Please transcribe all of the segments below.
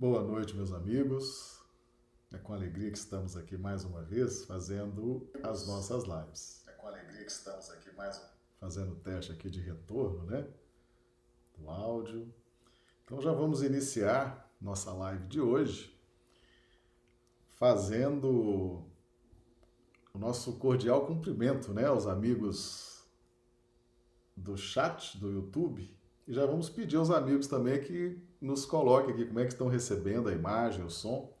Boa noite, meus amigos. É com alegria que estamos aqui mais uma vez fazendo as nossas lives. É com alegria que estamos aqui mais fazendo o teste aqui de retorno, né? Do áudio. Então já vamos iniciar nossa live de hoje fazendo o nosso cordial cumprimento, né, aos amigos do chat do YouTube. E já vamos pedir aos amigos também que nos coloquem aqui como é que estão recebendo a imagem, o som.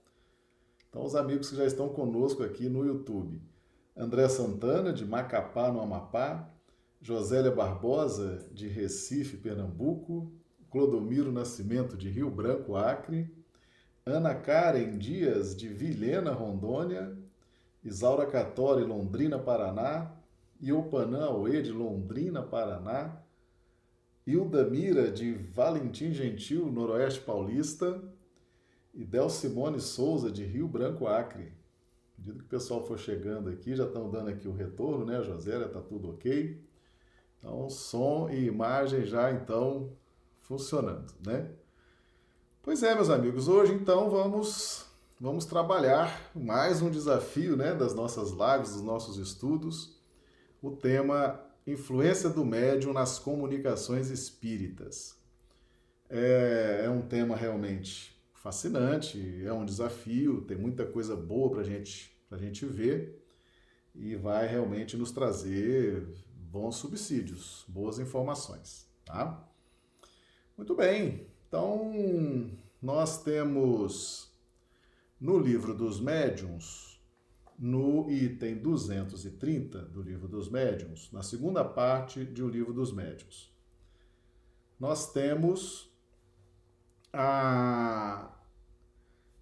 Então, os amigos que já estão conosco aqui no YouTube. André Santana, de Macapá, no Amapá. Josélia Barbosa, de Recife, Pernambuco. Clodomiro Nascimento, de Rio Branco, Acre. Ana Karen Dias, de Vilhena, Rondônia. Isaura Catori, Londrina, Paraná. Iopanã Aue, de Londrina, Paraná. Hilda Mira, de Valentim Gentil, Noroeste Paulista. E Del Simone Souza, de Rio Branco, Acre. À medida que o pessoal for chegando aqui, já estão dando aqui o retorno, né, Josélia? Tá tudo ok. Então, som e imagem já então funcionando, né? Pois é, meus amigos, hoje então vamos vamos trabalhar mais um desafio, né, das nossas lives, dos nossos estudos. O tema influência do médium nas comunicações espíritas. É, é um tema realmente fascinante, é um desafio, tem muita coisa boa para gente, a gente ver e vai realmente nos trazer bons subsídios, boas informações, tá? Muito bem, então nós temos no livro dos médiuns, no item 230 do livro dos médiuns, na segunda parte de O Livro dos Médiuns, nós temos a,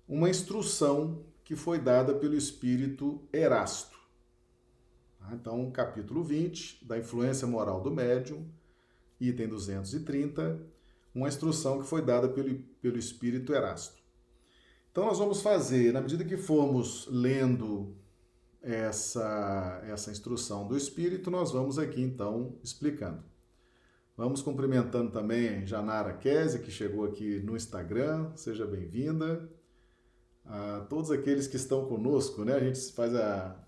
uma instrução que foi dada pelo espírito Erasto. Tá? Então, capítulo 20, da influência moral do médium, item 230, uma instrução que foi dada pelo, pelo espírito Erasto. Então, nós vamos fazer, na medida que formos lendo essa, essa instrução do espírito, nós vamos aqui então explicando. Vamos cumprimentando também Janara Kese, que chegou aqui no Instagram. Seja bem-vinda. A todos aqueles que estão conosco, né? A gente faz a,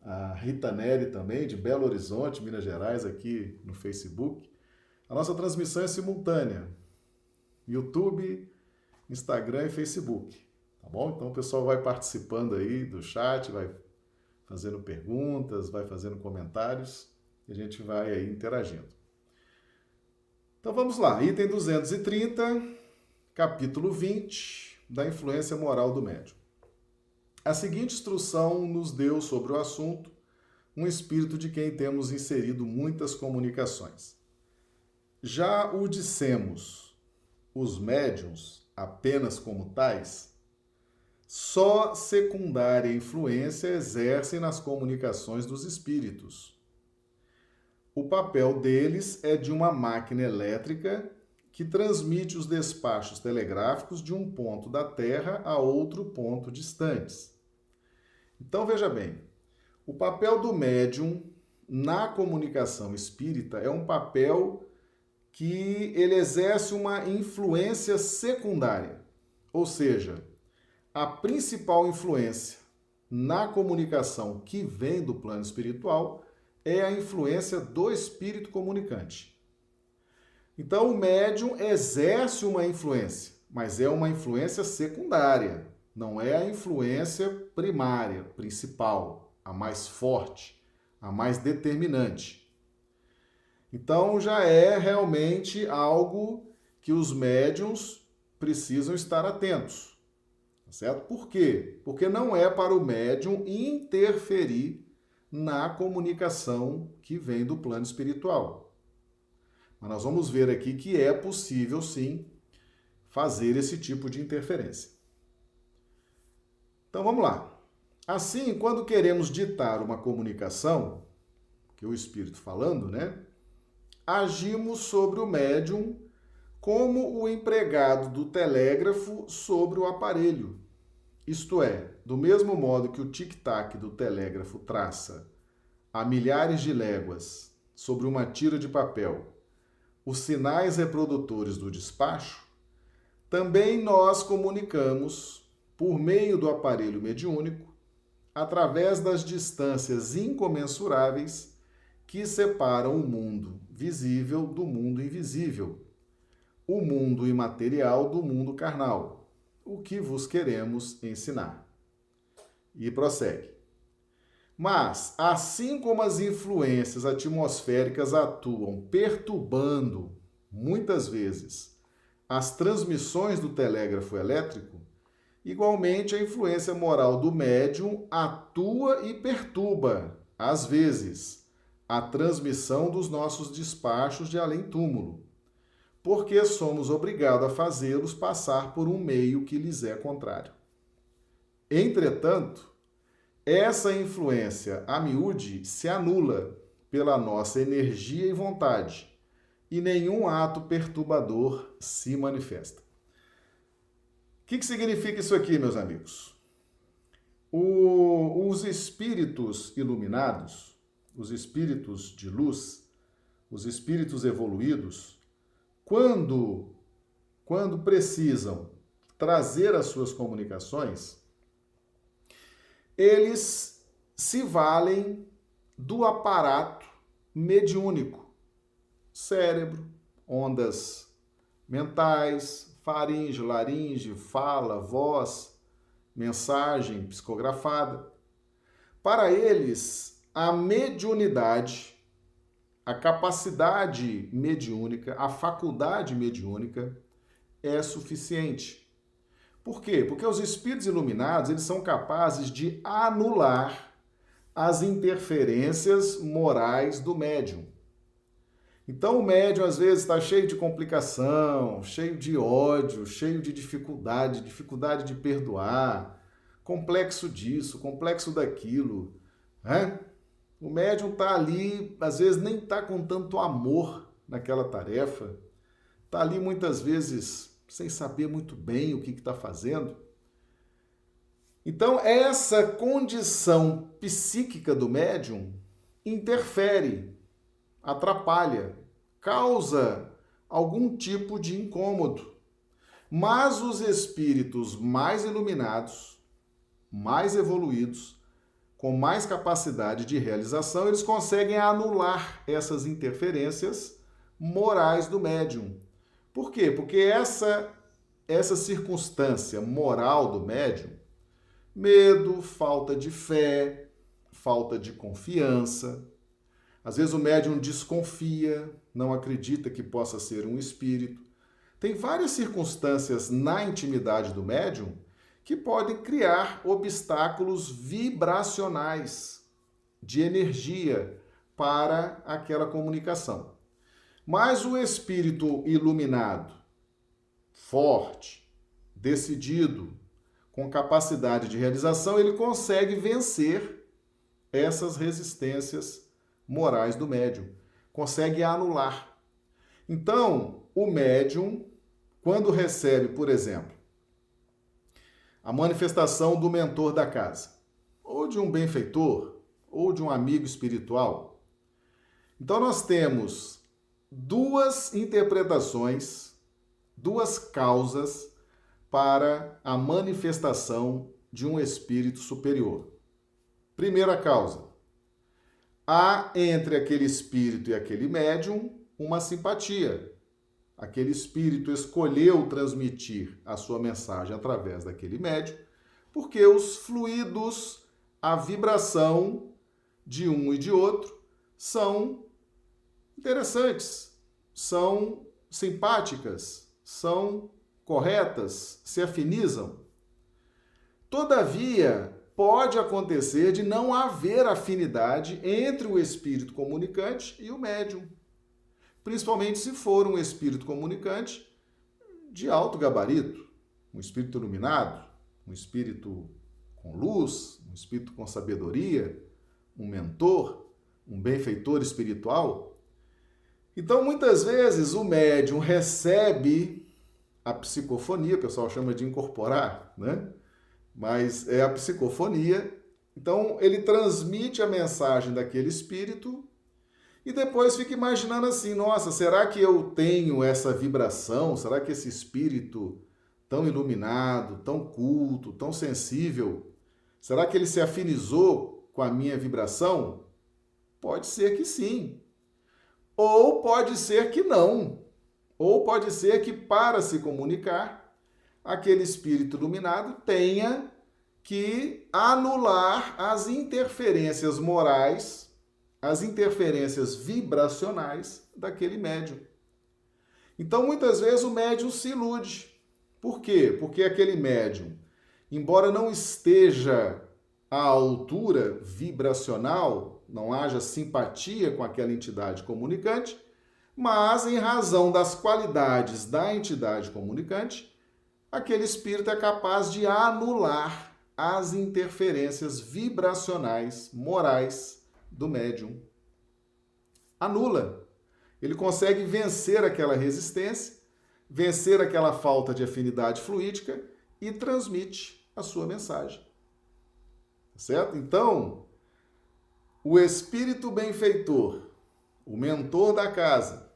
a Rita Neri também, de Belo Horizonte, Minas Gerais, aqui no Facebook. A nossa transmissão é simultânea. YouTube, Instagram e Facebook. Tá bom? Então o pessoal vai participando aí do chat, vai fazendo perguntas, vai fazendo comentários e a gente vai aí interagindo. Então vamos lá, item 230, capítulo 20 da influência moral do médium. A seguinte instrução nos deu sobre o assunto um espírito de quem temos inserido muitas comunicações. Já o dissemos, os médiums, apenas como tais, só secundária influência exercem nas comunicações dos espíritos o papel deles é de uma máquina elétrica que transmite os despachos telegráficos de um ponto da Terra a outro ponto distantes. Então veja bem, o papel do médium na comunicação espírita é um papel que ele exerce uma influência secundária, ou seja, a principal influência na comunicação que vem do plano espiritual é a influência do espírito comunicante. Então, o médium exerce uma influência, mas é uma influência secundária, não é a influência primária, principal, a mais forte, a mais determinante. Então, já é realmente algo que os médiums precisam estar atentos. Tá certo? Por quê? Porque não é para o médium interferir na comunicação que vem do plano espiritual. Mas nós vamos ver aqui que é possível sim fazer esse tipo de interferência. Então vamos lá. Assim, quando queremos ditar uma comunicação, que é o espírito falando, né? Agimos sobre o médium como o empregado do telégrafo sobre o aparelho, isto é, do mesmo modo que o tic-tac do telégrafo traça a milhares de léguas sobre uma tira de papel os sinais reprodutores do despacho, também nós comunicamos por meio do aparelho mediúnico, através das distâncias incomensuráveis que separam o mundo visível do mundo invisível, o mundo imaterial do mundo carnal, o que vos queremos ensinar. E prossegue. Mas, assim como as influências atmosféricas atuam perturbando, muitas vezes, as transmissões do telégrafo elétrico, igualmente a influência moral do médium atua e perturba, às vezes, a transmissão dos nossos despachos de além-túmulo, porque somos obrigados a fazê-los passar por um meio que lhes é contrário. Entretanto, essa influência a miúde se anula pela nossa energia e vontade, e nenhum ato perturbador se manifesta. O que, que significa isso aqui, meus amigos? O, os espíritos iluminados, os espíritos de luz, os espíritos evoluídos, quando, quando precisam trazer as suas comunicações, eles se valem do aparato mediúnico, cérebro, ondas mentais, faringe, laringe, fala, voz, mensagem psicografada. Para eles, a mediunidade, a capacidade mediúnica, a faculdade mediúnica é suficiente. Por quê? Porque os espíritos iluminados, eles são capazes de anular as interferências morais do médium. Então o médium às vezes está cheio de complicação, cheio de ódio, cheio de dificuldade, dificuldade de perdoar, complexo disso, complexo daquilo. Né? O médium está ali, às vezes nem está com tanto amor naquela tarefa, está ali muitas vezes sem saber muito bem o que está fazendo. Então, essa condição psíquica do médium interfere, atrapalha, causa algum tipo de incômodo. Mas os espíritos mais iluminados, mais evoluídos, com mais capacidade de realização, eles conseguem anular essas interferências morais do médium por quê? Porque essa essa circunstância moral do médium, medo, falta de fé, falta de confiança, às vezes o médium desconfia, não acredita que possa ser um espírito. Tem várias circunstâncias na intimidade do médium que podem criar obstáculos vibracionais de energia para aquela comunicação. Mas o espírito iluminado, forte, decidido, com capacidade de realização, ele consegue vencer essas resistências morais do médium, consegue anular. Então, o médium, quando recebe, por exemplo, a manifestação do mentor da casa, ou de um benfeitor, ou de um amigo espiritual, então nós temos duas interpretações, duas causas para a manifestação de um espírito superior. Primeira causa: há entre aquele espírito e aquele médium uma simpatia. Aquele espírito escolheu transmitir a sua mensagem através daquele médium, porque os fluidos, a vibração de um e de outro são interessantes, são simpáticas, são corretas, se afinizam. Todavia, pode acontecer de não haver afinidade entre o espírito comunicante e o médium, principalmente se for um espírito comunicante de alto gabarito, um espírito iluminado, um espírito com luz, um espírito com sabedoria, um mentor, um benfeitor espiritual. Então, muitas vezes, o médium recebe a psicofonia, o pessoal chama de incorporar, né? Mas é a psicofonia. Então, ele transmite a mensagem daquele espírito e depois fica imaginando assim: nossa, será que eu tenho essa vibração? Será que esse espírito tão iluminado, tão culto, tão sensível, será que ele se afinizou com a minha vibração? Pode ser que sim. Ou pode ser que não. Ou pode ser que, para se comunicar, aquele espírito iluminado tenha que anular as interferências morais, as interferências vibracionais daquele médium. Então, muitas vezes, o médium se ilude. Por quê? Porque aquele médium, embora não esteja à altura vibracional, não haja simpatia com aquela entidade comunicante, mas em razão das qualidades da entidade comunicante, aquele espírito é capaz de anular as interferências vibracionais morais do médium. Anula. Ele consegue vencer aquela resistência, vencer aquela falta de afinidade fluídica e transmite a sua mensagem. Certo? Então, o espírito benfeitor, o mentor da casa,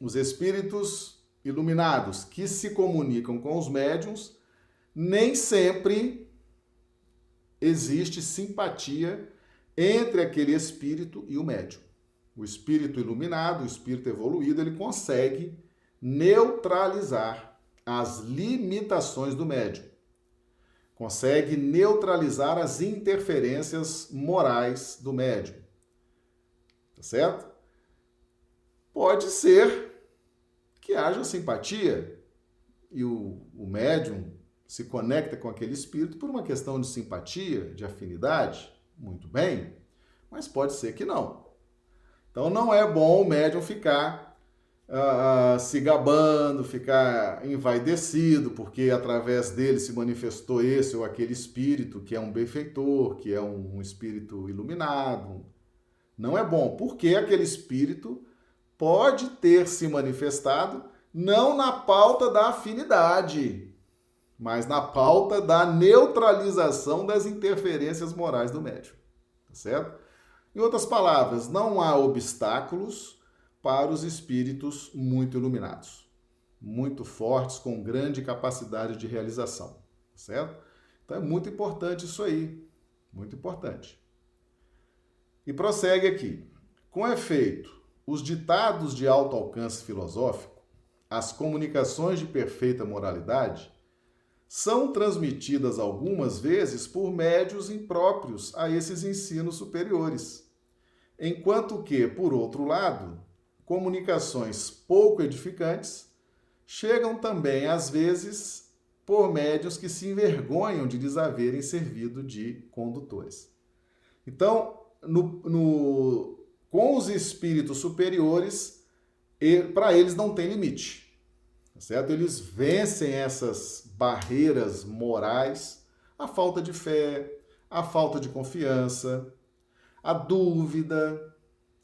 os espíritos iluminados que se comunicam com os médiums, nem sempre existe simpatia entre aquele espírito e o médium. O espírito iluminado, o espírito evoluído, ele consegue neutralizar as limitações do médium. Consegue neutralizar as interferências morais do médium. Tá certo? Pode ser que haja simpatia e o, o médium se conecta com aquele espírito por uma questão de simpatia, de afinidade, muito bem, mas pode ser que não. Então não é bom o médium ficar uh, se gabando, ficar envaidecido, porque através dele se manifestou esse ou aquele espírito que é um benfeitor, que é um espírito iluminado. Não é bom, porque aquele espírito pode ter se manifestado não na pauta da afinidade, mas na pauta da neutralização das interferências morais do médium. Tá certo? Em outras palavras, não há obstáculos para os espíritos muito iluminados, muito fortes, com grande capacidade de realização. Tá certo? Então é muito importante isso aí. Muito importante. E prossegue aqui. Com efeito, os ditados de alto alcance filosófico, as comunicações de perfeita moralidade, são transmitidas algumas vezes por médios impróprios a esses ensinos superiores. Enquanto que, por outro lado, comunicações pouco edificantes chegam também, às vezes, por médios que se envergonham de lhes haverem servido de condutores. Então, no, no, com os espíritos superiores, para eles não tem limite certo? Eles vencem essas barreiras morais, a falta de fé, a falta de confiança, a dúvida,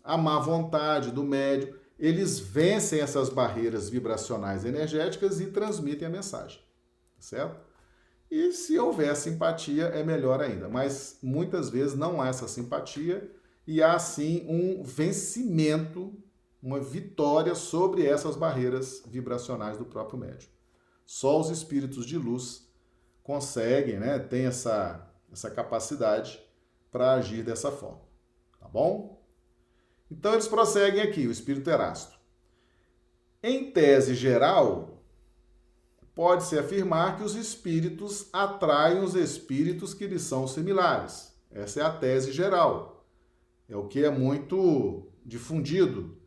a má vontade do médium. Eles vencem essas barreiras vibracionais energéticas e transmitem a mensagem, tá certo? E se houver simpatia, é melhor ainda. Mas muitas vezes não há essa simpatia e há sim um vencimento uma vitória sobre essas barreiras vibracionais do próprio médium. Só os espíritos de luz conseguem, né, tem essa, essa capacidade para agir dessa forma. Tá bom? Então eles prosseguem aqui, o espírito Erasto. Em tese geral, pode-se afirmar que os espíritos atraem os espíritos que lhes são similares. Essa é a tese geral. É o que é muito difundido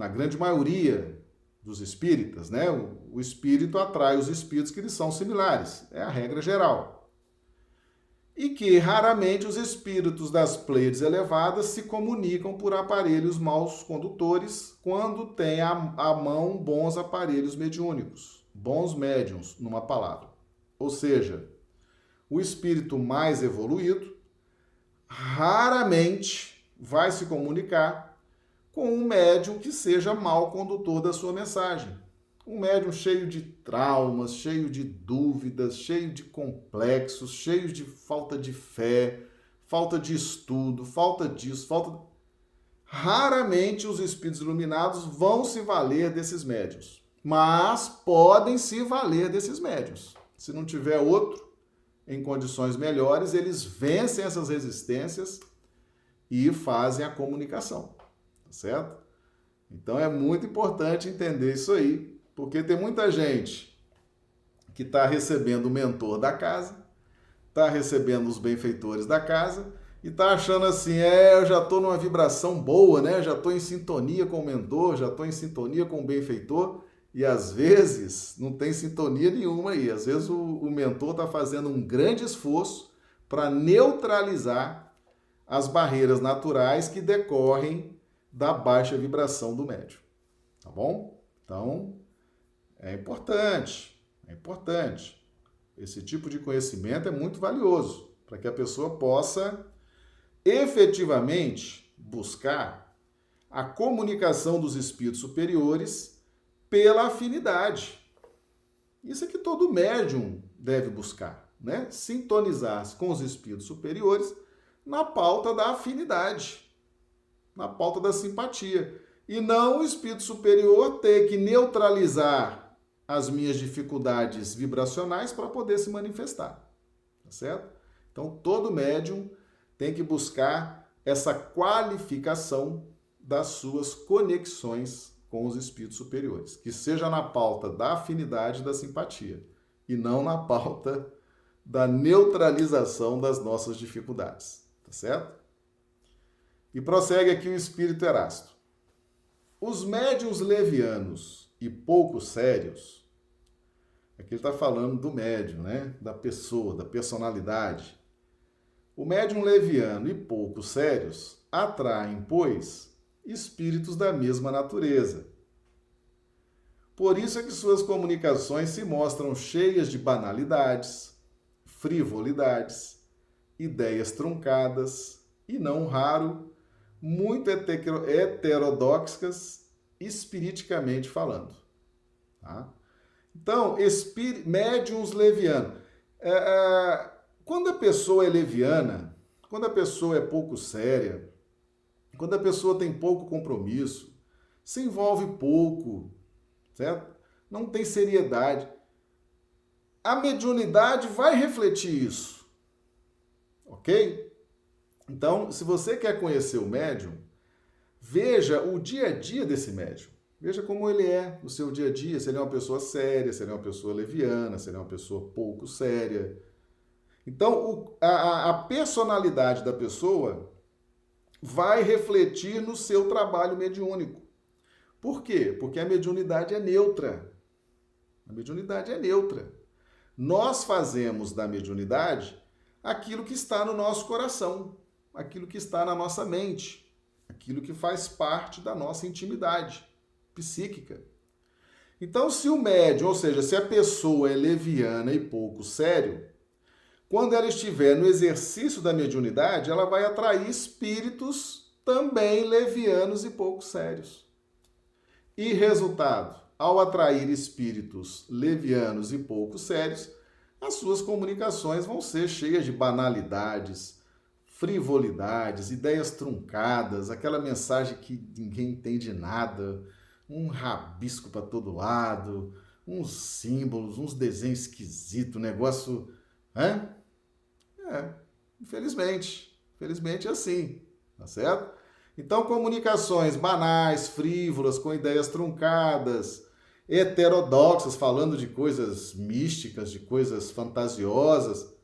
na grande maioria dos espíritas, né? O, o espírito atrai os espíritos que lhes são similares, é a regra geral. E que raramente os espíritos das Pleiades elevadas se comunicam por aparelhos maus condutores quando têm à mão bons aparelhos mediúnicos, bons médiums, numa palavra. Ou seja, o espírito mais evoluído raramente vai se comunicar com um médium que seja mal condutor da sua mensagem. Um médium cheio de traumas, cheio de dúvidas, cheio de complexos, cheio de falta de fé, falta de estudo, falta disso, falta. Raramente os espíritos iluminados vão se valer desses médios. mas podem se valer desses médiums. Se não tiver outro em condições melhores, eles vencem essas resistências e fazem a comunicação, tá certo? Então é muito importante entender isso aí, porque tem muita gente que está recebendo o mentor da casa, está recebendo os benfeitores da casa e está achando assim, é, eu já estou numa vibração boa, né? Já estou em sintonia com o mentor, já estou em sintonia com o benfeitor e às vezes não tem sintonia nenhuma aí. Às vezes o, o mentor está fazendo um grande esforço para neutralizar as barreiras naturais que decorrem da baixa vibração do médium. Tá bom? Então, é importante, é importante. Esse tipo de conhecimento é muito valioso para que a pessoa possa efetivamente buscar a comunicação dos espíritos superiores pela afinidade. Isso é que todo médium deve buscar, né? Sintonizar-se com os espíritos superiores na pauta da afinidade, na pauta da simpatia. E não o espírito superior ter que neutralizar as minhas dificuldades vibracionais para poder se manifestar. Tá certo? Então, todo médium tem que buscar essa qualificação das suas conexões com os espíritos superiores, que seja na pauta da afinidade e da simpatia, e não na pauta da neutralização das nossas dificuldades. Tá certo? E prossegue aqui o espírito Erasto. Os médios levianos e pouco sérios, aqui ele está falando do médium, né? Da pessoa, da personalidade. O médium leviano e pouco sérios atraem, pois, espíritos da mesma natureza. Por isso é que suas comunicações se mostram cheias de banalidades, frivolidades, ideias truncadas e, não raro, muito heterodoxas, espiriticamente falando. Tá? Então, médiums levianos. É, é, quando a pessoa é leviana, quando a pessoa é pouco séria, quando a pessoa tem pouco compromisso, se envolve pouco, certo? Não tem seriedade. A mediunidade vai refletir isso. Ok? Então, se você quer conhecer o médium, veja o dia a dia desse médium. Veja como ele é no seu dia a dia, se ele é uma pessoa séria, se ele é uma pessoa leviana, se ele é uma pessoa pouco séria. Então, o, a, a personalidade da pessoa vai refletir no seu trabalho mediúnico. Por quê? Porque a mediunidade é neutra. A mediunidade é neutra. Nós fazemos da mediunidade aquilo que está no nosso coração, aquilo que está na nossa mente, aquilo que faz parte da nossa intimidade psíquica. Então, se o médium, ou seja, se a pessoa é leviana e pouco sério, quando ela estiver no exercício da mediunidade, ela vai atrair espíritos também levianos e pouco sérios. E resultado, ao atrair espíritos levianos e pouco sérios, as suas comunicações vão ser cheias de banalidades, frivolidades, ideias truncadas, aquela mensagem que ninguém entende nada, um rabisco para todo lado, uns símbolos, uns desenhos esquisitos, negócio. Hã? É, infelizmente. Infelizmente é assim, tá certo? Então, comunicações banais, frívolas, com ideias truncadas, heterodoxas, falando de coisas místicas, de coisas fantasiosas,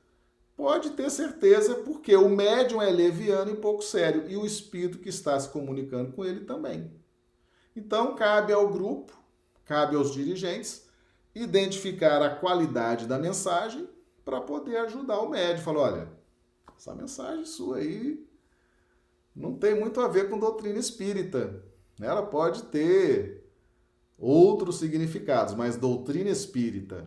pode ter certeza, porque o médium é leviano e pouco sério, e o espírito que está se comunicando com ele também. Então, cabe ao grupo, cabe aos dirigentes, identificar a qualidade da mensagem para poder ajudar o médium. Falar, olha, essa mensagem sua aí não tem muito a ver com doutrina espírita. Ela pode ter outros significados, mas doutrina espírita,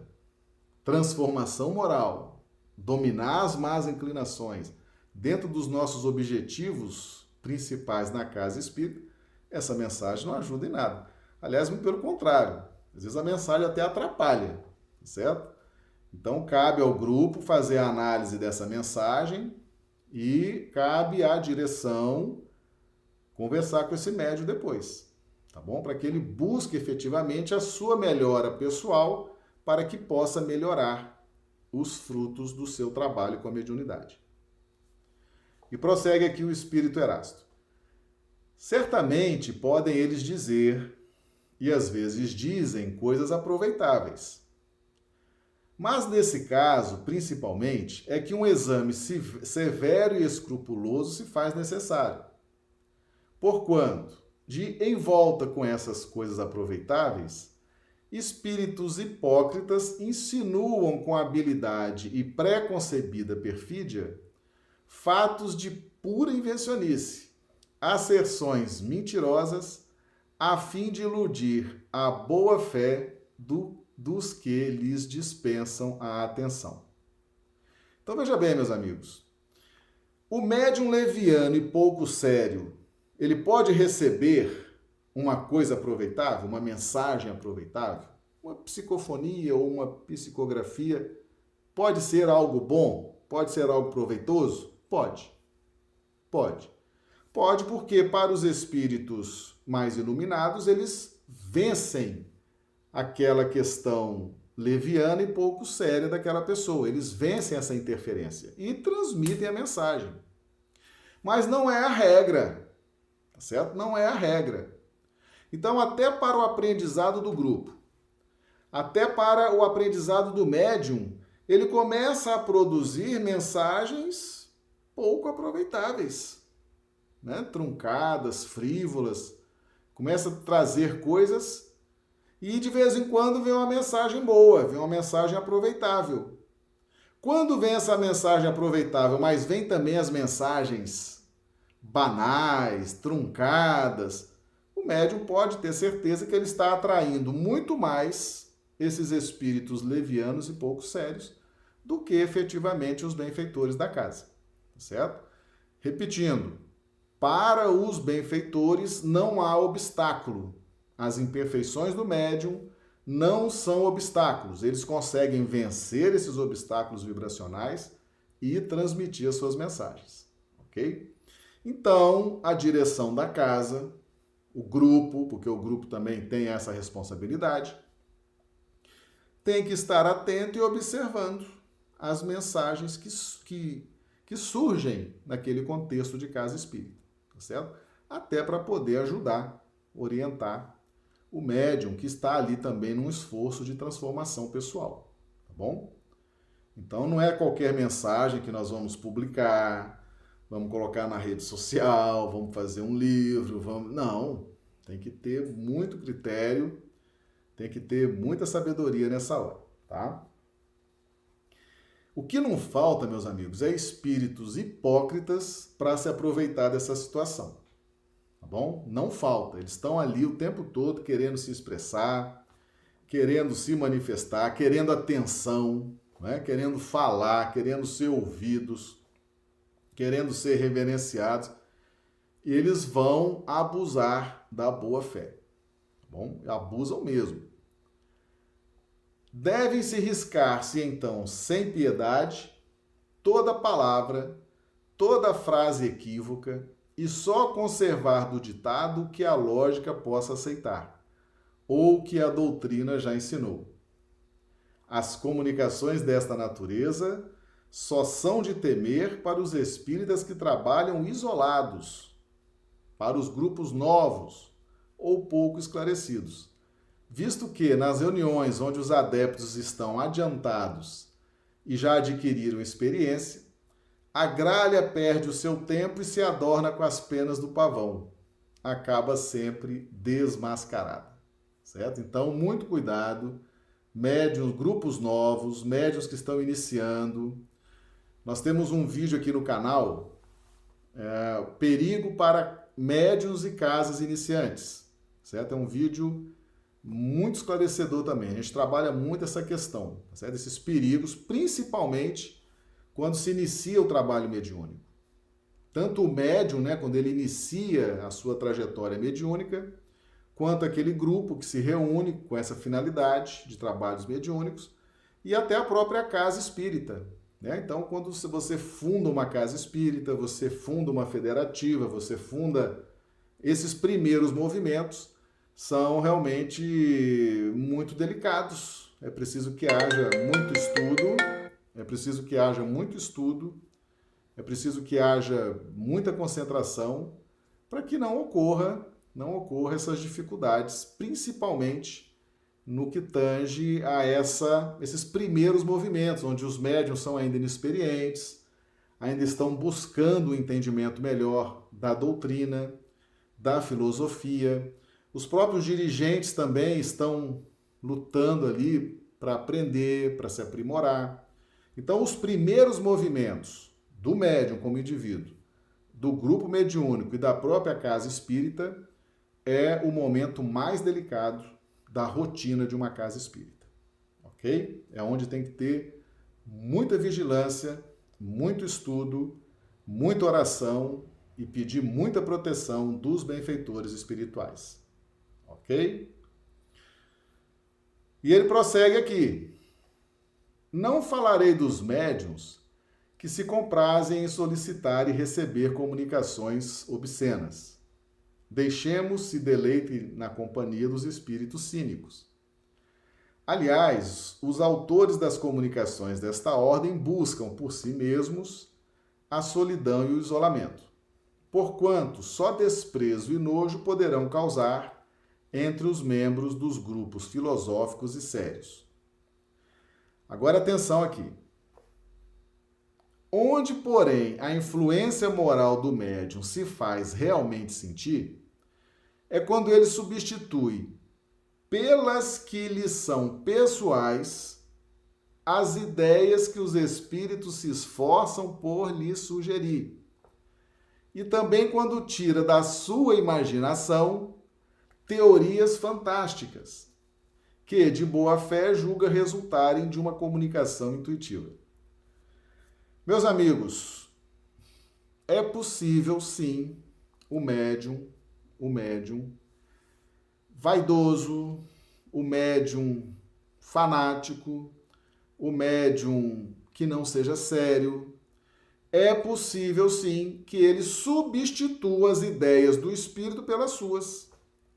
transformação moral, dominar as más inclinações dentro dos nossos objetivos principais na casa espírita, essa mensagem não ajuda em nada. Aliás, muito pelo contrário, às vezes a mensagem até atrapalha, certo? Então, cabe ao grupo fazer a análise dessa mensagem e cabe à direção conversar com esse médio depois tá bom? Para que ele busque efetivamente a sua melhora pessoal para que possa melhorar os frutos do seu trabalho com a mediunidade. E prossegue aqui o espírito Erasto. Certamente podem eles dizer, e às vezes dizem, coisas aproveitáveis. Mas nesse caso, principalmente, é que um exame severo e escrupuloso se faz necessário. Porquanto, de em volta com essas coisas aproveitáveis, espíritos hipócritas insinuam com habilidade e preconcebida perfídia fatos de pura invencionice, asserções mentirosas, a fim de iludir a boa fé do, dos que lhes dispensam a atenção. Então veja bem, meus amigos. O médium leviano e pouco sério, ele pode receber uma coisa aproveitável, uma mensagem aproveitável, uma psicofonia ou uma psicografia, pode ser algo bom, pode ser algo proveitoso? Pode. Pode. Pode porque para os espíritos mais iluminados, eles vencem aquela questão leviana e pouco séria daquela pessoa. Eles vencem essa interferência e transmitem a mensagem. Mas não é a regra, tá certo? Não é a regra. Então, até para o aprendizado do grupo, até para o aprendizado do médium, ele começa a produzir mensagens pouco aproveitáveis, né? truncadas, frívolas, começa a trazer coisas e de vez em quando vem uma mensagem boa, vem uma mensagem aproveitável. Quando vem essa mensagem aproveitável, mas vem também as mensagens banais, truncadas, médium pode ter certeza que ele está atraindo muito mais esses espíritos levianos e pouco sérios do que efetivamente os benfeitores da casa, tá certo? Repetindo, para os benfeitores não há obstáculo. As imperfeições do médium não são obstáculos. Eles conseguem vencer esses obstáculos vibracionais e transmitir as suas mensagens, ok? Então, a direção da casa o grupo, porque o grupo também tem essa responsabilidade, tem que estar atento e observando as mensagens que, que, que surgem naquele contexto de casa espírita, tá certo? Até para poder ajudar, orientar o médium que está ali também num esforço de transformação pessoal, tá bom? Então não é qualquer mensagem que nós vamos publicar, vamos colocar na rede social, vamos fazer um livro, vamos. Não, tem que ter muito critério, tem que ter muita sabedoria nessa hora, tá? O que não falta, meus amigos, é espíritos hipócritas para se aproveitar dessa situação. Tá bom? Não falta. Eles estão ali o tempo todo querendo se expressar, querendo se manifestar, querendo atenção, né? querendo falar, querendo ser ouvidos querendo ser reverenciados, eles vão abusar da boa fé. Tá bom? Abusam mesmo. Devem se riscar-se então sem piedade toda palavra, toda frase equívoca e só conservar do ditado que a lógica possa aceitar ou que a doutrina já ensinou. As comunicações desta natureza só são de temer para os espíritas que trabalham isolados, para os grupos novos ou pouco esclarecidos, visto que nas reuniões onde os adeptos estão adiantados e já adquiriram experiência, a gralha perde o seu tempo e se adorna com as penas do pavão. Acaba sempre desmascarada, certo? Então, muito cuidado, médios, grupos novos, médios que estão iniciando, nós temos um vídeo aqui no canal, é, Perigo para Médios e Casas Iniciantes, certo? É um vídeo muito esclarecedor também. A gente trabalha muito essa questão, certo? Esses perigos, principalmente quando se inicia o trabalho mediúnico. Tanto o médium, né, quando ele inicia a sua trajetória mediúnica, quanto aquele grupo que se reúne com essa finalidade de trabalhos mediúnicos, e até a própria casa espírita, né? Então, quando você funda uma casa espírita, você funda uma federativa, você funda esses primeiros movimentos, são realmente muito delicados. É preciso que haja muito estudo, é preciso que haja muito estudo, é preciso que haja muita concentração para que não ocorra, não ocorra essas dificuldades, principalmente no que tange a essa, esses primeiros movimentos, onde os médiums são ainda inexperientes, ainda estão buscando o um entendimento melhor da doutrina, da filosofia. Os próprios dirigentes também estão lutando ali para aprender, para se aprimorar. Então, os primeiros movimentos do médium como indivíduo, do grupo mediúnico e da própria casa espírita é o momento mais delicado da rotina de uma casa espírita. Ok? É onde tem que ter muita vigilância, muito estudo, muita oração e pedir muita proteção dos benfeitores espirituais. Ok? E ele prossegue aqui. Não falarei dos médiums que se comprazem em solicitar e receber comunicações obscenas Deixemos-se deleite na companhia dos espíritos cínicos. Aliás, os autores das comunicações desta ordem buscam por si mesmos a solidão e o isolamento, porquanto só desprezo e nojo poderão causar entre os membros dos grupos filosóficos e sérios. Agora atenção aqui. Onde, porém, a influência moral do médium se faz realmente sentir, é quando ele substitui pelas que lhe são pessoais as ideias que os espíritos se esforçam por lhe sugerir. E também quando tira da sua imaginação teorias fantásticas, que de boa fé julga resultarem de uma comunicação intuitiva. Meus amigos, é possível sim o médium o médium vaidoso, o médium fanático, o médium que não seja sério. É possível sim que ele substitua as ideias do espírito pelas suas.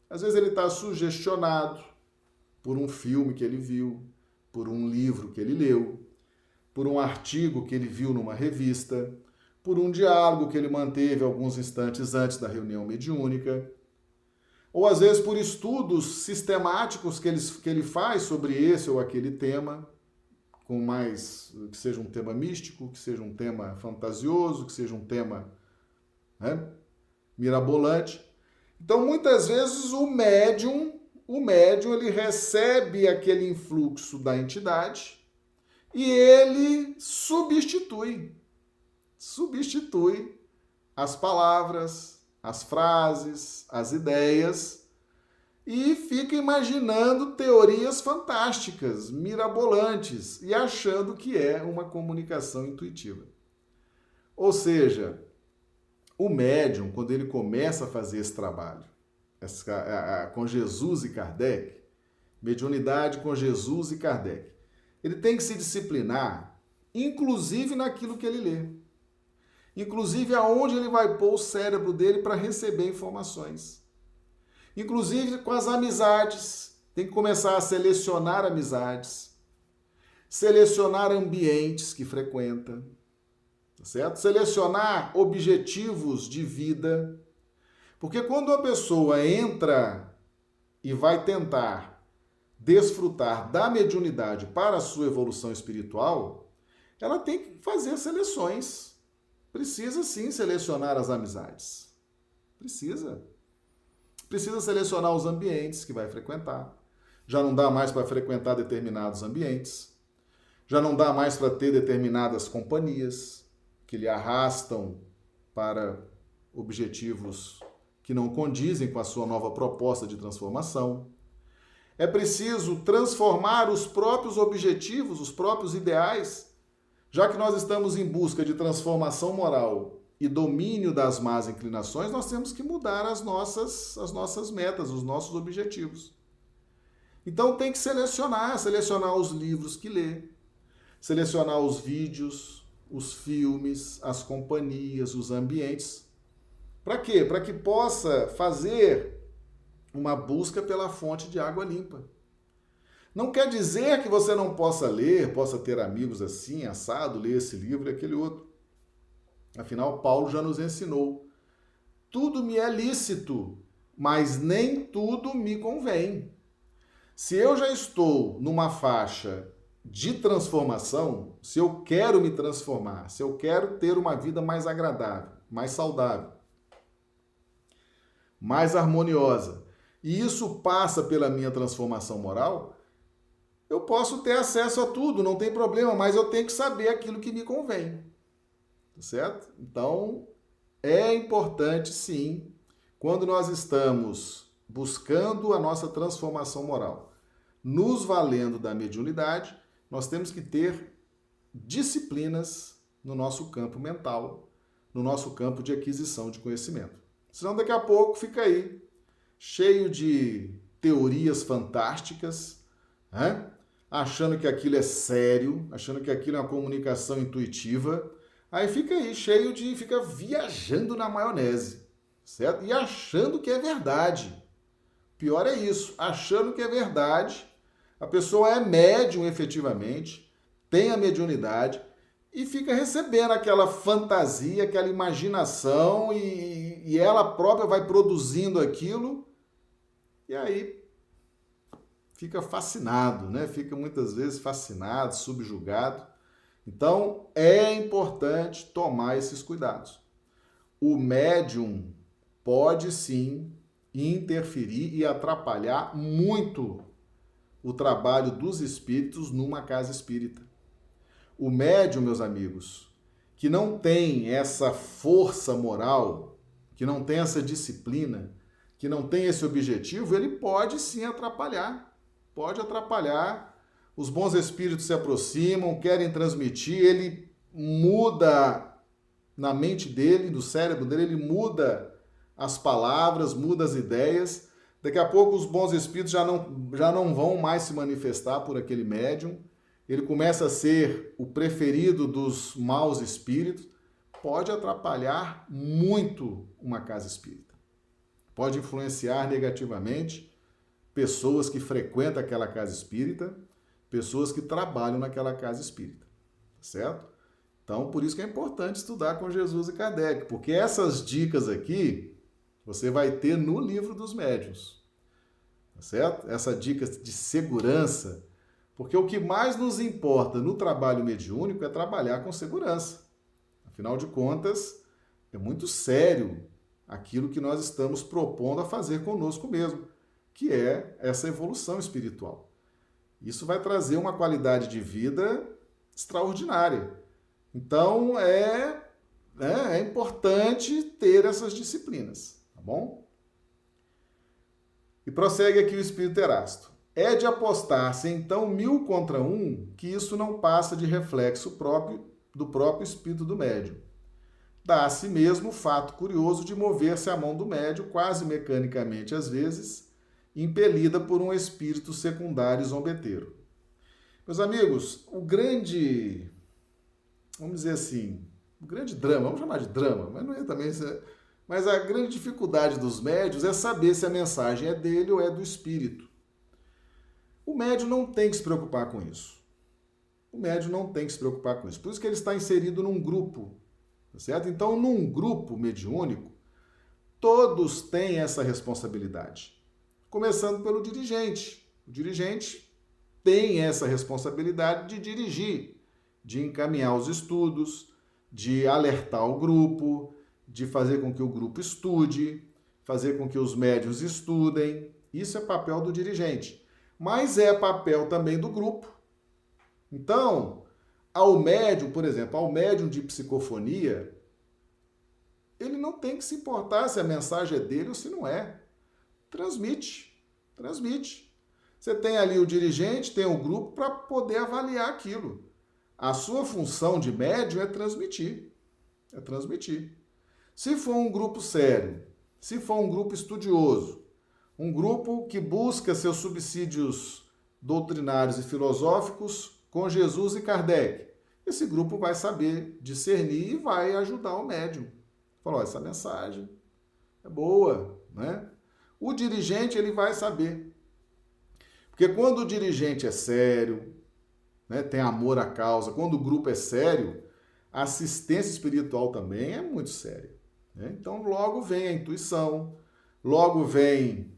Às vezes ele está sugestionado por um filme que ele viu, por um livro que ele leu, por um artigo que ele viu numa revista, por um diálogo que ele manteve alguns instantes antes da reunião mediúnica, ou às vezes por estudos sistemáticos que ele, que ele faz sobre esse ou aquele tema, com mais que seja um tema místico, que seja um tema fantasioso, que seja um tema né, mirabolante. Então, muitas vezes o médium, o médium ele recebe aquele influxo da entidade e ele substitui substitui as palavras, as frases, as ideias e fica imaginando teorias fantásticas, mirabolantes e achando que é uma comunicação intuitiva. Ou seja, o médium, quando ele começa a fazer esse trabalho com Jesus e Kardec, mediunidade com Jesus e Kardec, ele tem que se disciplinar, inclusive naquilo que ele lê inclusive aonde ele vai pôr o cérebro dele para receber informações. Inclusive com as amizades, tem que começar a selecionar amizades, selecionar ambientes que frequenta, tá certo? Selecionar objetivos de vida. Porque quando a pessoa entra e vai tentar desfrutar da mediunidade para a sua evolução espiritual, ela tem que fazer seleções Precisa sim selecionar as amizades. Precisa. Precisa selecionar os ambientes que vai frequentar. Já não dá mais para frequentar determinados ambientes. Já não dá mais para ter determinadas companhias que lhe arrastam para objetivos que não condizem com a sua nova proposta de transformação. É preciso transformar os próprios objetivos, os próprios ideais já que nós estamos em busca de transformação moral e domínio das más inclinações, nós temos que mudar as nossas, as nossas metas, os nossos objetivos. Então tem que selecionar, selecionar os livros que lê, selecionar os vídeos, os filmes, as companhias, os ambientes. Para quê? Para que possa fazer uma busca pela fonte de água limpa. Não quer dizer que você não possa ler, possa ter amigos assim, assado, ler esse livro e aquele outro. Afinal, Paulo já nos ensinou: tudo me é lícito, mas nem tudo me convém. Se eu já estou numa faixa de transformação, se eu quero me transformar, se eu quero ter uma vida mais agradável, mais saudável, mais harmoniosa, e isso passa pela minha transformação moral, eu posso ter acesso a tudo, não tem problema, mas eu tenho que saber aquilo que me convém. Tá certo? Então, é importante sim, quando nós estamos buscando a nossa transformação moral, nos valendo da mediunidade, nós temos que ter disciplinas no nosso campo mental, no nosso campo de aquisição de conhecimento. Senão daqui a pouco fica aí cheio de teorias fantásticas, né? Achando que aquilo é sério, achando que aquilo é uma comunicação intuitiva. Aí fica aí cheio de fica viajando na maionese, certo? E achando que é verdade. Pior é isso, achando que é verdade a pessoa é médium efetivamente, tem a mediunidade e fica recebendo aquela fantasia, aquela imaginação e, e ela própria vai produzindo aquilo e aí fica fascinado, né? Fica muitas vezes fascinado, subjugado. Então é importante tomar esses cuidados. O médium pode sim interferir e atrapalhar muito o trabalho dos espíritos numa casa espírita. O médium, meus amigos, que não tem essa força moral, que não tem essa disciplina, que não tem esse objetivo, ele pode sim atrapalhar. Pode atrapalhar. Os bons espíritos se aproximam, querem transmitir, ele muda na mente dele, no cérebro dele, ele muda as palavras, muda as ideias Daqui a pouco os bons espíritos já não, já não vão mais se manifestar por aquele médium. Ele começa a ser o preferido dos maus espíritos. Pode atrapalhar muito uma casa espírita. Pode influenciar negativamente pessoas que frequentam aquela casa espírita, pessoas que trabalham naquela casa espírita. Certo? Então, por isso que é importante estudar com Jesus e Kardec, porque essas dicas aqui você vai ter no livro dos médiuns. Tá certo? Essa dica de segurança, porque o que mais nos importa no trabalho mediúnico é trabalhar com segurança. Afinal de contas, é muito sério aquilo que nós estamos propondo a fazer conosco mesmo, que é essa evolução espiritual. Isso vai trazer uma qualidade de vida extraordinária. Então, é, é, é importante ter essas disciplinas bom? E prossegue aqui o espírito Erasto. É de apostar-se então mil contra um que isso não passa de reflexo próprio do próprio espírito do médium. Dá-se mesmo o fato curioso de mover-se a mão do médium, quase mecanicamente às vezes, impelida por um espírito secundário zombeteiro. Meus amigos, o grande, vamos dizer assim, o grande drama, vamos chamar de drama, mas não é também mas a grande dificuldade dos médios é saber se a mensagem é dele ou é do espírito. O médio não tem que se preocupar com isso. O médio não tem que se preocupar com isso. Por isso que ele está inserido num grupo, tá certo? Então, num grupo mediúnico, todos têm essa responsabilidade. Começando pelo dirigente. O dirigente tem essa responsabilidade de dirigir, de encaminhar os estudos, de alertar o grupo, de fazer com que o grupo estude, fazer com que os médios estudem. Isso é papel do dirigente. Mas é papel também do grupo. Então, ao médium, por exemplo, ao médium de psicofonia, ele não tem que se importar se a mensagem é dele ou se não é. Transmite, transmite. Você tem ali o dirigente, tem o grupo para poder avaliar aquilo. A sua função de médium é transmitir. É transmitir. Se for um grupo sério, se for um grupo estudioso, um grupo que busca seus subsídios doutrinários e filosóficos com Jesus e Kardec, esse grupo vai saber discernir e vai ajudar o médium. Falou, essa mensagem é boa, né? O dirigente ele vai saber. Porque quando o dirigente é sério, né, tem amor à causa, quando o grupo é sério, a assistência espiritual também é muito séria. Né? Então, logo vem a intuição, logo vem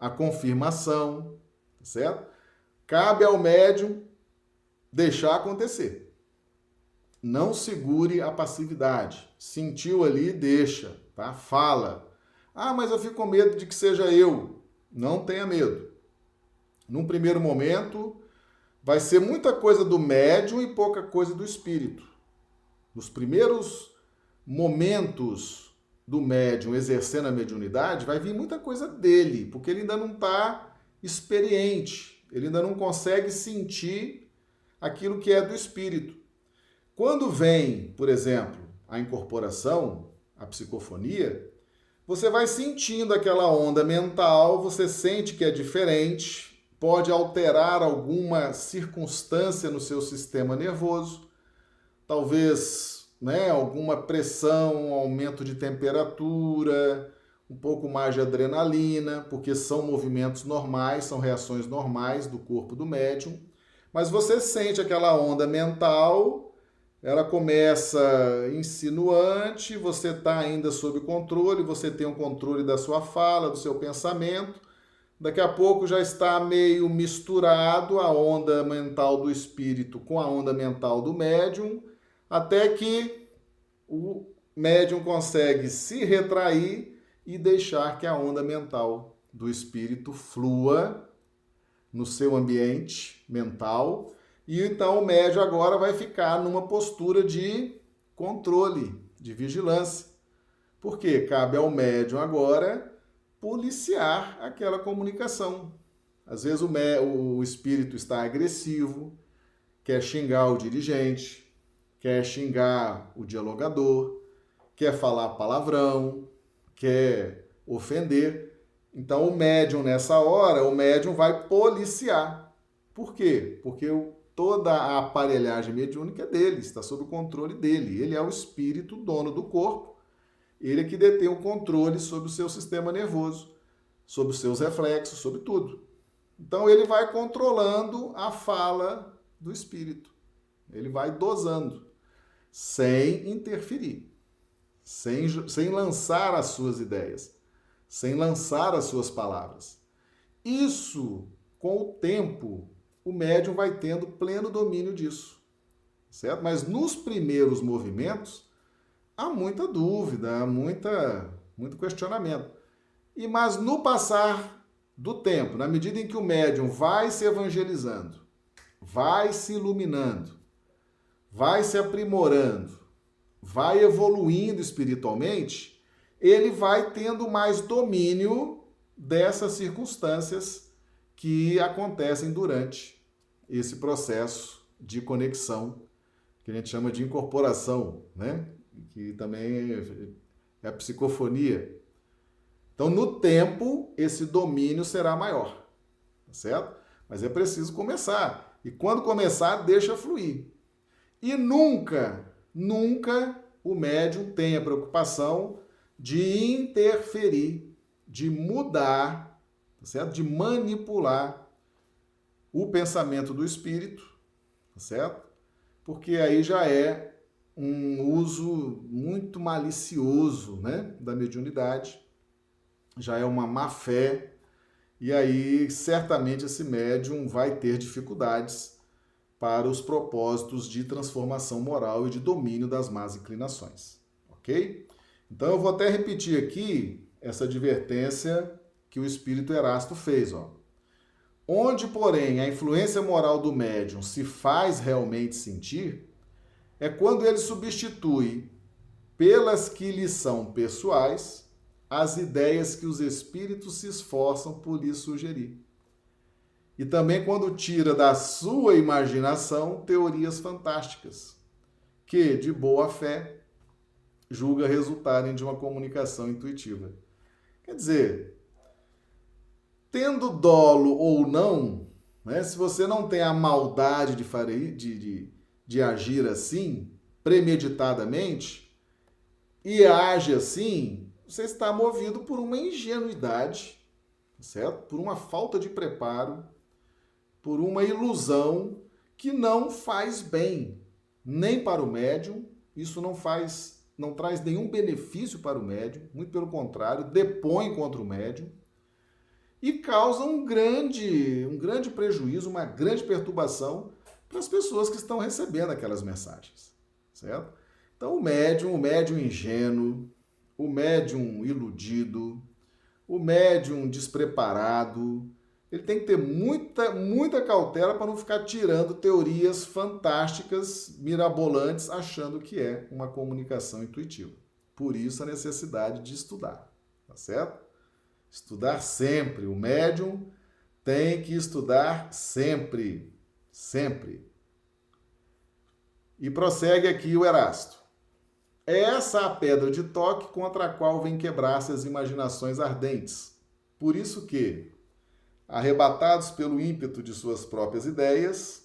a confirmação, tá certo? Cabe ao médium deixar acontecer. Não segure a passividade. Sentiu ali, deixa, tá? Fala. Ah, mas eu fico com medo de que seja eu. Não tenha medo. Num primeiro momento, vai ser muita coisa do médium e pouca coisa do espírito. Nos primeiros momentos do médium exercendo a mediunidade, vai vir muita coisa dele, porque ele ainda não está experiente, ele ainda não consegue sentir aquilo que é do espírito. Quando vem, por exemplo, a incorporação, a psicofonia, você vai sentindo aquela onda mental, você sente que é diferente, pode alterar alguma circunstância no seu sistema nervoso, talvez né, alguma pressão, um aumento de temperatura, um pouco mais de adrenalina, porque são movimentos normais, são reações normais do corpo do médium. Mas você sente aquela onda mental, ela começa insinuante, você está ainda sob controle, você tem o um controle da sua fala, do seu pensamento Daqui a pouco já está meio misturado a onda mental do espírito com a onda mental do médium, até que o médium consegue se retrair e deixar que a onda mental do espírito flua no seu ambiente mental. E então o médium agora vai ficar numa postura de controle, de vigilância. Porque cabe ao médium agora policiar aquela comunicação. Às vezes o, o espírito está agressivo, quer xingar o dirigente, quer xingar o dialogador, quer falar palavrão, quer ofender. Então o médium nessa hora, o médium vai policiar. Por quê? Porque toda a aparelhagem mediúnica é dele, está sob o controle dele. Ele é o espírito dono do corpo ele é que detém o controle sobre o seu sistema nervoso, sobre os seus reflexos, sobre tudo. Então ele vai controlando a fala do espírito. Ele vai dosando, sem interferir, sem, sem lançar as suas ideias, sem lançar as suas palavras. Isso, com o tempo, o médium vai tendo pleno domínio disso. Certo? Mas nos primeiros movimentos, há muita dúvida, há muita, muito questionamento. E mas no passar do tempo, na medida em que o médium vai se evangelizando, vai se iluminando, vai se aprimorando, vai evoluindo espiritualmente, ele vai tendo mais domínio dessas circunstâncias que acontecem durante esse processo de conexão que a gente chama de incorporação, né? que também é a psicofonia. Então, no tempo, esse domínio será maior, tá certo? Mas é preciso começar. E quando começar, deixa fluir. E nunca, nunca o médium tem a preocupação de interferir, de mudar, tá certo? De manipular o pensamento do espírito, tá certo? Porque aí já é um uso muito malicioso né, da mediunidade, já é uma má fé, e aí certamente esse médium vai ter dificuldades para os propósitos de transformação moral e de domínio das más inclinações, ok? Então eu vou até repetir aqui essa advertência que o espírito Erasto fez, ó. Onde, porém, a influência moral do médium se faz realmente sentir, é quando ele substitui pelas que lhe são pessoais as ideias que os espíritos se esforçam por lhe sugerir. E também quando tira da sua imaginação teorias fantásticas, que, de boa fé, julga resultarem de uma comunicação intuitiva. Quer dizer, tendo dolo ou não, né, se você não tem a maldade de, de, de de agir assim, premeditadamente, e age assim, você está movido por uma ingenuidade certo? Por uma falta de preparo, por uma ilusão que não faz bem nem para o médium, isso não faz, não traz nenhum benefício para o médium, muito pelo contrário, depõe contra o médium e causa um grande, um grande prejuízo, uma grande perturbação para as pessoas que estão recebendo aquelas mensagens, certo? Então o médium, o médium ingênuo, o médium iludido, o médium despreparado, ele tem que ter muita, muita cautela para não ficar tirando teorias fantásticas, mirabolantes, achando que é uma comunicação intuitiva. Por isso a necessidade de estudar, tá certo? Estudar sempre. O médium tem que estudar sempre, sempre. E prossegue aqui o Erasto. É essa a pedra de toque contra a qual vem quebrar-se as imaginações ardentes. Por isso que, arrebatados pelo ímpeto de suas próprias ideias,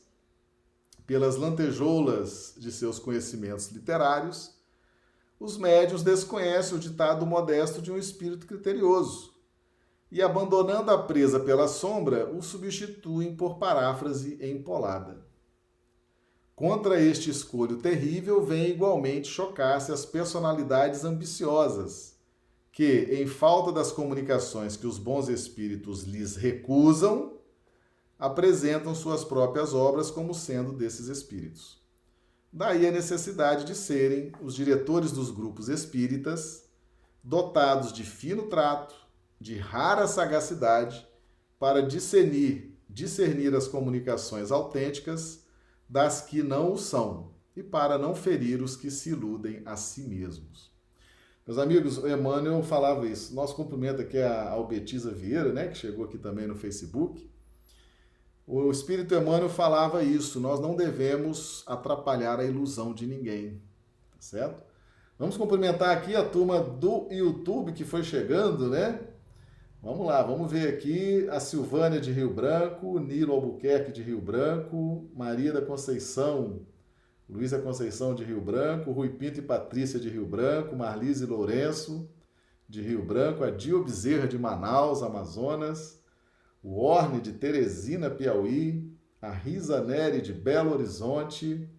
pelas lantejoulas de seus conhecimentos literários, os médios desconhecem o ditado modesto de um espírito criterioso e, abandonando a presa pela sombra, o substituem por paráfrase empolada. Contra este escolho terrível vem igualmente chocar-se as personalidades ambiciosas, que, em falta das comunicações que os bons espíritos lhes recusam, apresentam suas próprias obras como sendo desses espíritos. Daí a necessidade de serem os diretores dos grupos espíritas, dotados de fino trato, de rara sagacidade, para discernir, discernir as comunicações autênticas das que não o são, e para não ferir os que se iludem a si mesmos. Meus amigos, o Emmanuel falava isso. Nosso cumprimento aqui é a Albetiza Vieira, né, que chegou aqui também no Facebook. O Espírito Emmanuel falava isso. Nós não devemos atrapalhar a ilusão de ninguém, tá certo? Vamos cumprimentar aqui a turma do YouTube que foi chegando, né? Vamos lá, vamos ver aqui a Silvânia de Rio Branco, Nilo Albuquerque de Rio Branco, Maria da Conceição Luísa Conceição de Rio Branco, Rui Pinto e Patrícia de Rio Branco, Marlise Lourenço de Rio Branco, a Dio Bezerra de Manaus, Amazonas, o Orne de Teresina, Piauí, a Risa Neri de Belo Horizonte,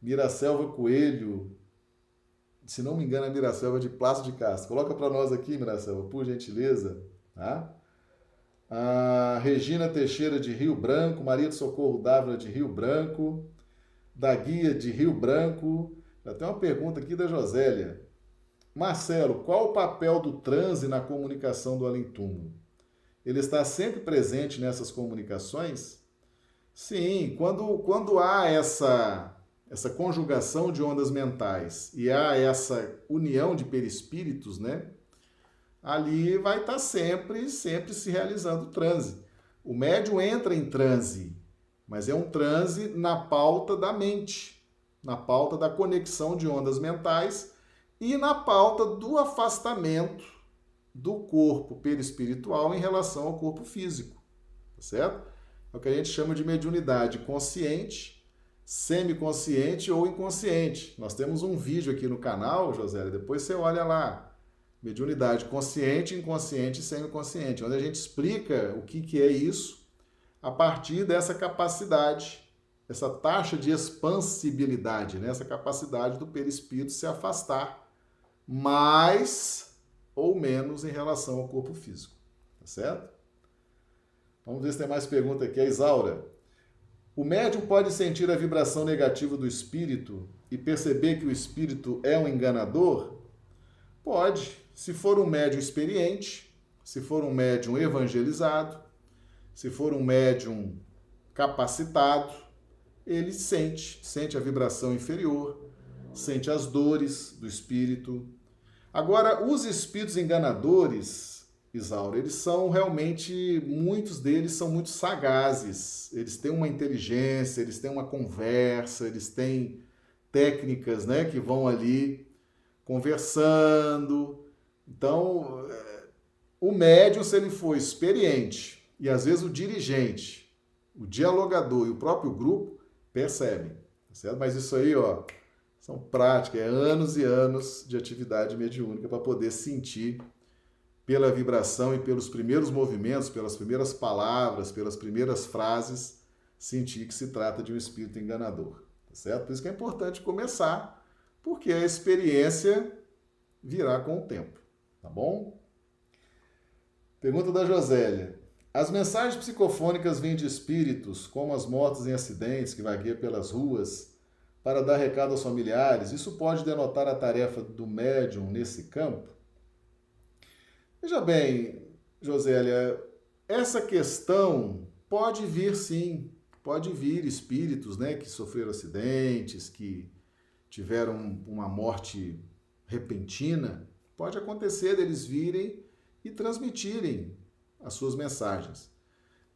Miracelva Coelho, se não me engano, a Miracelva de Plácio de Castro. Coloca para nós aqui, Miracelva, por gentileza. Tá? A Regina Teixeira de Rio Branco, Maria de Socorro Dávila de Rio Branco, da Guia de Rio Branco. Já tem uma pergunta aqui da Josélia. Marcelo, qual o papel do transe na comunicação do além-túmulo? Ele está sempre presente nessas comunicações? Sim, quando, quando há essa, essa conjugação de ondas mentais e há essa união de perispíritos, né? Ali vai estar sempre, sempre se realizando transe. O médium entra em transe mas é um transe na pauta da mente, na pauta da conexão de ondas mentais e na pauta do afastamento do corpo perispiritual em relação ao corpo físico, tá certo? É o que a gente chama de mediunidade consciente, semiconsciente ou inconsciente. Nós temos um vídeo aqui no canal, José, depois você olha lá. Mediunidade consciente, inconsciente e semiconsciente, onde a gente explica o que, que é isso a partir dessa capacidade, essa taxa de expansibilidade, né? essa capacidade do perispírito se afastar mais ou menos em relação ao corpo físico. Tá certo? Vamos ver se tem mais pergunta aqui. A Isaura. O médium pode sentir a vibração negativa do espírito e perceber que o espírito é um enganador? Pode, se for um médium experiente, se for um médium evangelizado, se for um médium capacitado, ele sente, sente a vibração inferior, sente as dores do espírito. Agora, os espíritos enganadores, Isaura, eles são realmente, muitos deles são muito sagazes. Eles têm uma inteligência, eles têm uma conversa, eles têm técnicas, né, que vão ali conversando. Então, eh, o médium, se ele for experiente, e às vezes o dirigente, o dialogador e o próprio grupo percebem, tá certo? Mas isso aí, ó, são práticas, é anos e anos de atividade mediúnica para poder sentir pela vibração e pelos primeiros movimentos, pelas primeiras palavras, pelas primeiras frases, sentir que se trata de um espírito enganador, tá certo? Por isso que é importante começar, porque a experiência virá com o tempo, tá bom? Pergunta da Josélia. As mensagens psicofônicas vêm de espíritos, como as mortes em acidentes que vagueiam pelas ruas, para dar recado aos familiares. Isso pode denotar a tarefa do médium nesse campo? Veja bem, Josélia, essa questão pode vir sim, pode vir espíritos né, que sofreram acidentes, que tiveram uma morte repentina. Pode acontecer deles virem e transmitirem as suas mensagens.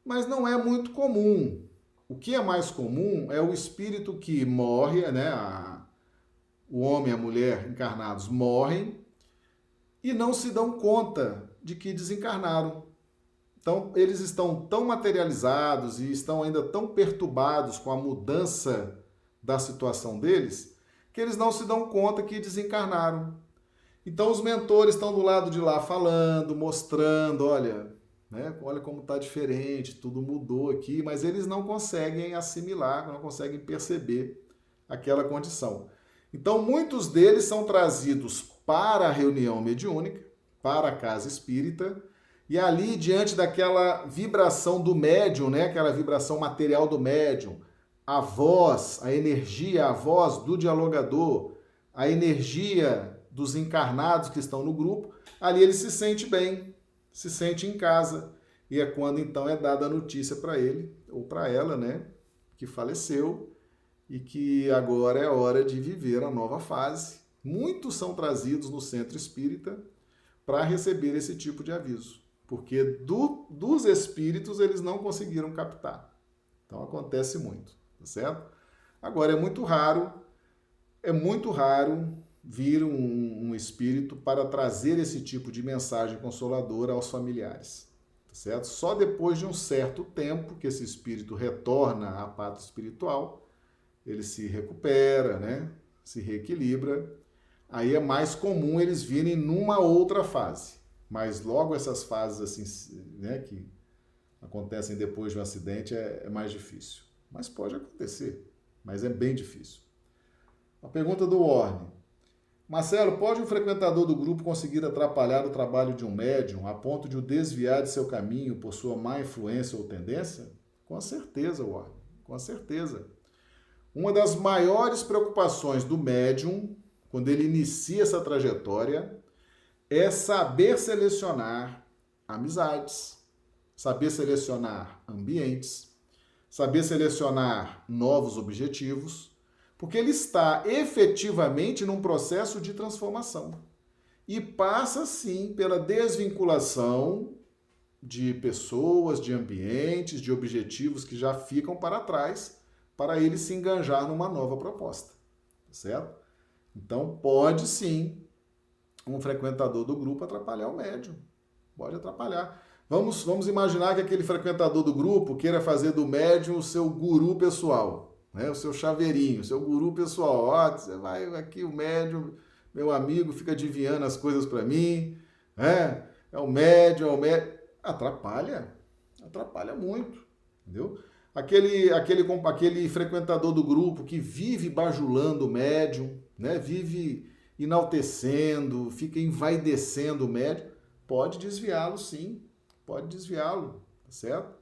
Mas não é muito comum. O que é mais comum é o espírito que morre, né? A, o homem e a mulher encarnados morrem e não se dão conta de que desencarnaram. Então, eles estão tão materializados e estão ainda tão perturbados com a mudança da situação deles, que eles não se dão conta que desencarnaram. Então, os mentores estão do lado de lá falando, mostrando: olha, né? Olha como está diferente, tudo mudou aqui, mas eles não conseguem assimilar, não conseguem perceber aquela condição. Então, muitos deles são trazidos para a reunião mediúnica, para a casa espírita, e ali, diante daquela vibração do médium, né? aquela vibração material do médium, a voz, a energia, a voz do dialogador, a energia dos encarnados que estão no grupo, ali ele se sente bem, se sente em casa. E é quando então é dada a notícia para ele ou para ela, né, que faleceu e que agora é hora de viver a nova fase. Muitos são trazidos no centro espírita para receber esse tipo de aviso, porque do, dos espíritos eles não conseguiram captar. Então acontece muito, tá certo? Agora é muito raro, é muito raro vir um, um espírito para trazer esse tipo de mensagem consoladora aos familiares. Tá certo? Só depois de um certo tempo que esse espírito retorna à pátria espiritual, ele se recupera, né? se reequilibra. Aí é mais comum eles virem numa outra fase. Mas logo essas fases assim, né, que acontecem depois de um acidente é, é mais difícil. Mas pode acontecer, mas é bem difícil. A pergunta do Orne. Marcelo, pode um frequentador do grupo conseguir atrapalhar o trabalho de um médium a ponto de o desviar de seu caminho por sua má influência ou tendência? Com certeza, Warren, com certeza. Uma das maiores preocupações do médium, quando ele inicia essa trajetória, é saber selecionar amizades, saber selecionar ambientes, saber selecionar novos objetivos porque ele está efetivamente num processo de transformação. E passa, sim, pela desvinculação de pessoas, de ambientes, de objetivos que já ficam para trás, para ele se enganjar numa nova proposta. Tá certo? Então, pode sim um frequentador do grupo atrapalhar o médium. Pode atrapalhar. Vamos, vamos imaginar que aquele frequentador do grupo queira fazer do médium o seu guru pessoal né? o seu chaveirinho, o seu guru pessoal. Ó, você vai aqui, o médium, meu amigo, fica adivinhando as coisas para mim. É, é o médium, é o médium. Atrapalha, atrapalha muito, entendeu? Aquele, aquele, aquele frequentador do grupo que vive bajulando o médium, né? vive enaltecendo, fica envaidecendo o médium, pode desviá-lo sim, pode desviá-lo, tá certo?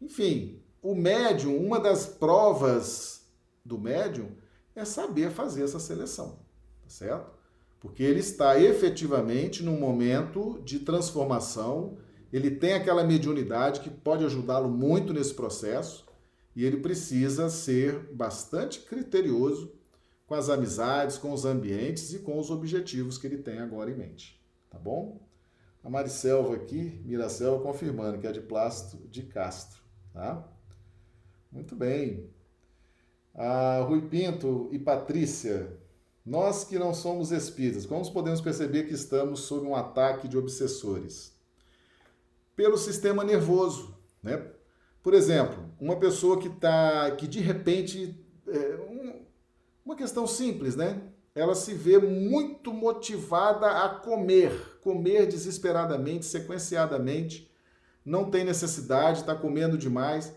Enfim, o médium, uma das provas do médium é saber fazer essa seleção, tá certo? Porque ele está efetivamente num momento de transformação, ele tem aquela mediunidade que pode ajudá-lo muito nesse processo e ele precisa ser bastante criterioso com as amizades, com os ambientes e com os objetivos que ele tem agora em mente, tá bom? A Maricelva aqui, Miracelva, confirmando que é de plástico de Castro, tá? Muito bem. A Rui Pinto e Patrícia, nós que não somos espíritas, como podemos perceber que estamos sob um ataque de obsessores? Pelo sistema nervoso, né? Por exemplo, uma pessoa que está, que de repente, é, um, uma questão simples, né? ela se vê muito motivada a comer, comer desesperadamente, sequenciadamente, não tem necessidade, está comendo demais,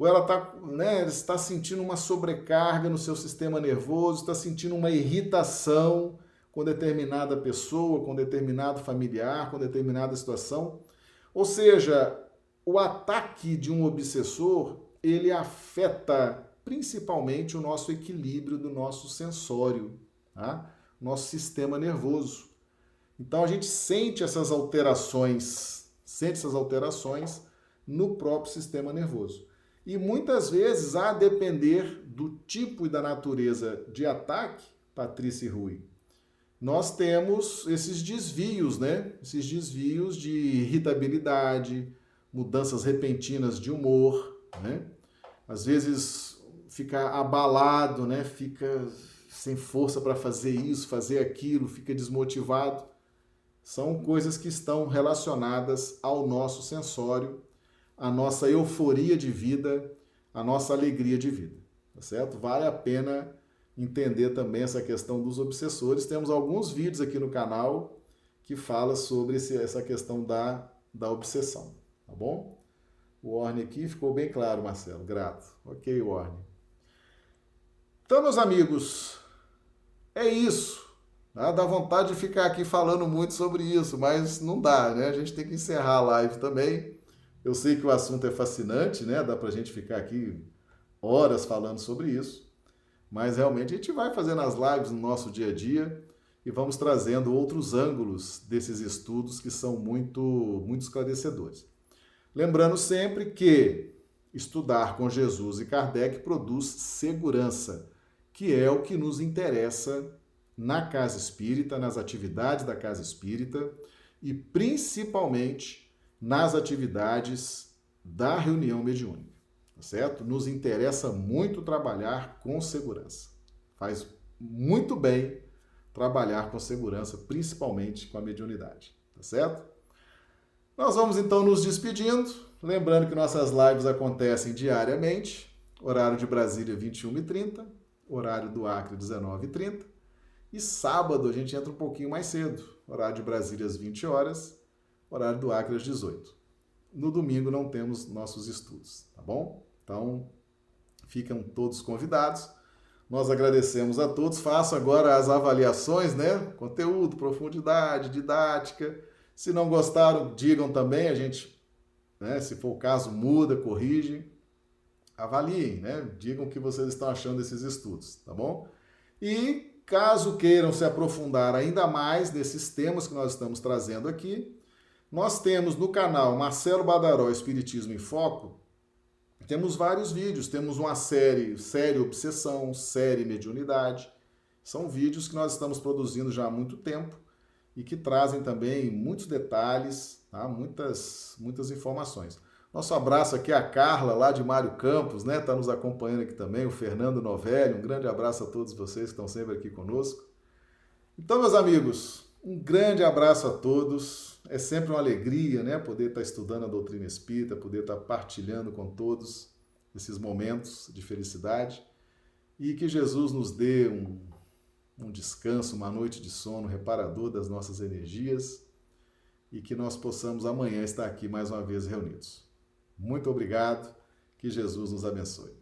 ou ela tá, né, está sentindo uma sobrecarga no seu sistema nervoso, está sentindo uma irritação com determinada pessoa, com determinado familiar, com determinada situação. Ou seja, o ataque de um obsessor, ele afeta principalmente o nosso equilíbrio do nosso sensório, tá? nosso sistema nervoso. Então a gente sente essas alterações, sente essas alterações no próprio sistema nervoso. E muitas vezes, a depender do tipo e da natureza de ataque, Patrícia e Rui, nós temos esses desvios, né? Esses desvios de irritabilidade, mudanças repentinas de humor, né? Às vezes fica abalado, né? Fica sem força para fazer isso, fazer aquilo, fica desmotivado. São coisas que estão relacionadas ao nosso sensório, à nossa euforia de vida, à nossa alegria de vida, tá certo? Vale a pena entender também essa questão dos obsessores. Temos alguns vídeos aqui no canal que fala sobre esse, essa questão da, da obsessão, tá bom? O Orne aqui ficou bem claro, Marcelo. Grato. Ok, Orne. Então, meus amigos, é isso. Tá? Dá vontade de ficar aqui falando muito sobre isso, mas não dá, né? A gente tem que encerrar a live também. Eu sei que o assunto é fascinante, né? Dá pra gente ficar aqui horas falando sobre isso. Mas realmente a gente vai fazendo as lives no nosso dia a dia e vamos trazendo outros ângulos desses estudos que são muito, muito esclarecedores. Lembrando sempre que estudar com Jesus e Kardec produz segurança, que é o que nos interessa na casa espírita, nas atividades da casa espírita e principalmente nas atividades da reunião mediúnica, tá certo? Nos interessa muito trabalhar com segurança. Faz muito bem trabalhar com segurança, principalmente com a mediunidade, tá certo? Nós vamos então nos despedindo, lembrando que nossas lives acontecem diariamente, horário de Brasília 21h30, horário do Acre 19h30, e sábado a gente entra um pouquinho mais cedo, horário de Brasília às 20 horas, horário do Acre às 18. No domingo não temos nossos estudos, tá bom? Então, ficam todos convidados. Nós agradecemos a todos. Faço agora as avaliações, né? Conteúdo, profundidade, didática se não gostaram, digam também, a gente, né, se for o caso, muda, corrige. Avaliem, né? Digam o que vocês estão achando desses estudos, tá bom? E caso queiram se aprofundar ainda mais nesses temas que nós estamos trazendo aqui, nós temos no canal Marcelo Badaró Espiritismo em Foco, temos vários vídeos, temos uma série, série Obsessão, série Mediunidade. São vídeos que nós estamos produzindo já há muito tempo e que trazem também muitos detalhes, tá? muitas, muitas informações. Nosso abraço aqui a Carla, lá de Mário Campos, né? Está nos acompanhando aqui também, o Fernando Novelli. Um grande abraço a todos vocês que estão sempre aqui conosco. Então, meus amigos, um grande abraço a todos. É sempre uma alegria, né? Poder estar estudando a doutrina espírita, poder estar partilhando com todos esses momentos de felicidade. E que Jesus nos dê um um descanso, uma noite de sono reparador das nossas energias e que nós possamos amanhã estar aqui mais uma vez reunidos. Muito obrigado, que Jesus nos abençoe.